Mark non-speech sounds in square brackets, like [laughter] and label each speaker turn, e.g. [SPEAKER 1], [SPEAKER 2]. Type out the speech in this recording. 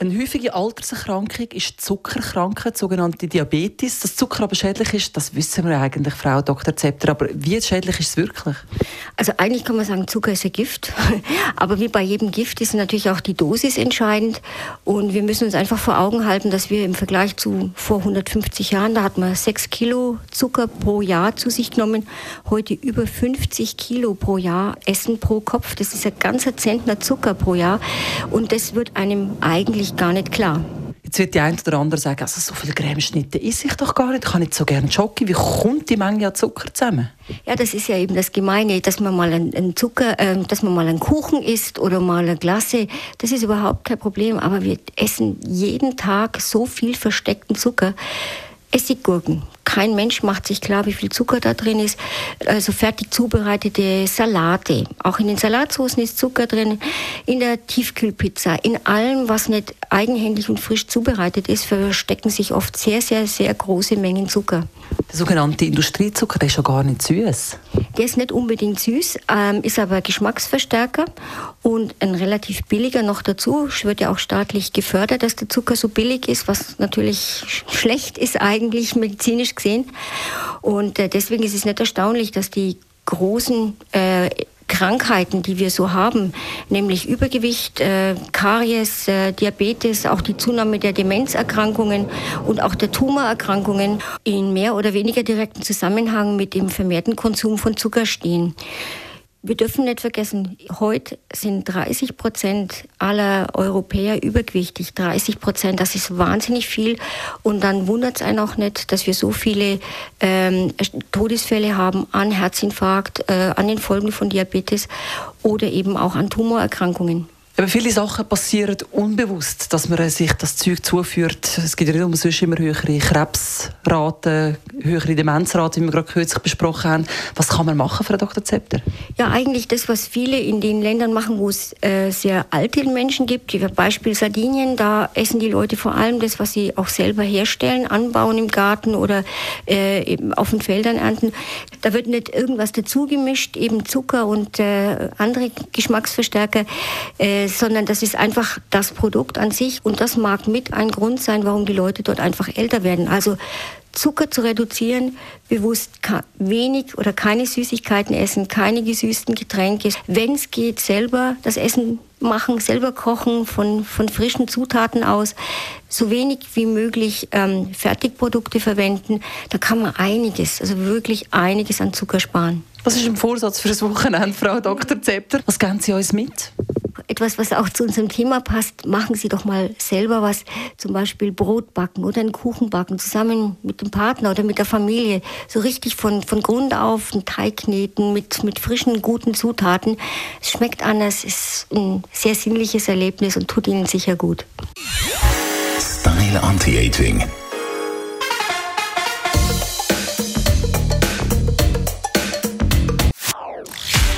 [SPEAKER 1] eine häufige Alterserkrankung ist Zuckerkrankheit, sogenannte Diabetes. Dass Zucker aber schädlich ist, das wissen wir eigentlich, Frau Dr. Zepter. Aber wie schädlich ist es wirklich?
[SPEAKER 2] Also eigentlich kann man sagen, Zucker ist ein Gift. [laughs] Aber wie bei jedem Gift ist natürlich auch die Dosis entscheidend. Und wir müssen uns einfach vor Augen halten, dass wir im Vergleich zu vor 150 Jahren, da hat man 6 Kilo Zucker pro Jahr zu sich genommen, heute über 50 Kilo pro Jahr Essen pro Kopf. Das ist ein ganzer Zentner Zucker pro Jahr. Und das wird einem eigentlich eigentlich gar nicht klar.
[SPEAKER 1] Jetzt wird die eine oder andere sagen, also so viele Cremeschnitte esse ich doch gar nicht, ich kann nicht so gerne Schoki. Wie kommt die Menge an Zucker zusammen?
[SPEAKER 2] Ja, das ist ja eben das Gemeine, dass man mal einen, Zucker, äh, dass man mal einen Kuchen isst oder mal eine Glasse. Das ist überhaupt kein Problem. Aber wir essen jeden Tag so viel versteckten Zucker. Essiggurken. Kein Mensch macht sich klar, wie viel Zucker da drin ist. Also fertig zubereitete Salate. Auch in den Salatsoßen ist Zucker drin. In der Tiefkühlpizza. In allem, was nicht eigenhändig und frisch zubereitet ist, verstecken sich oft sehr, sehr, sehr große Mengen Zucker.
[SPEAKER 1] Der sogenannte Industriezucker, ist ja gar nicht süß.
[SPEAKER 2] Der ist nicht unbedingt süß, ähm, ist aber Geschmacksverstärker und ein relativ billiger noch dazu. Es wird ja auch staatlich gefördert, dass der Zucker so billig ist, was natürlich schlecht ist eigentlich medizinisch gesehen. Und äh, deswegen ist es nicht erstaunlich, dass die großen äh, Krankheiten, die wir so haben, nämlich Übergewicht, äh, Karies, äh, Diabetes, auch die Zunahme der Demenzerkrankungen und auch der Tumorerkrankungen in mehr oder weniger direkten Zusammenhang mit dem vermehrten Konsum von Zucker stehen. Wir dürfen nicht vergessen, heute sind 30 Prozent aller Europäer übergewichtig. 30 Prozent, das ist wahnsinnig viel. Und dann wundert es einen auch nicht, dass wir so viele ähm, Todesfälle haben an Herzinfarkt, äh, an den Folgen von Diabetes oder eben auch an Tumorerkrankungen.
[SPEAKER 1] Aber viele Sachen passieren unbewusst, dass man sich das Zeug zuführt. Es gibt ja nicht umsonst immer höhere Krebsraten, höhere Demenzraten, wie wir gerade kürzlich besprochen haben. Was kann man machen, Frau Dr. Zepter?
[SPEAKER 2] Ja, eigentlich das, was viele in den Ländern machen, wo es äh, sehr alte Menschen gibt. Wie Beispiel Sardinien, da essen die Leute vor allem das, was sie auch selber herstellen, anbauen im Garten oder äh, eben auf den Feldern ernten. Da wird nicht irgendwas dazugemischt, eben Zucker und äh, andere Geschmacksverstärker. Äh, sondern das ist einfach das Produkt an sich und das mag mit ein Grund sein, warum die Leute dort einfach älter werden. Also Zucker zu reduzieren, bewusst wenig oder keine Süßigkeiten essen, keine gesüßten Getränke. Wenn es geht, selber das Essen machen, selber kochen von, von frischen Zutaten aus, so wenig wie möglich ähm, Fertigprodukte verwenden. Da kann man einiges, also wirklich einiges an Zucker sparen.
[SPEAKER 1] Was ist ein Vorsatz für das Wochenende, Frau Dr. Zepter? Was geben Sie uns mit?
[SPEAKER 2] Etwas, was auch zu unserem Thema passt, machen Sie doch mal selber was, zum Beispiel Brot backen oder einen Kuchen backen, zusammen mit dem Partner oder mit der Familie. So richtig von, von Grund auf einen Teig kneten mit, mit frischen, guten Zutaten. Es schmeckt anders, ist ein sehr sinnliches Erlebnis und tut Ihnen sicher gut.
[SPEAKER 3] Style Anti-Aging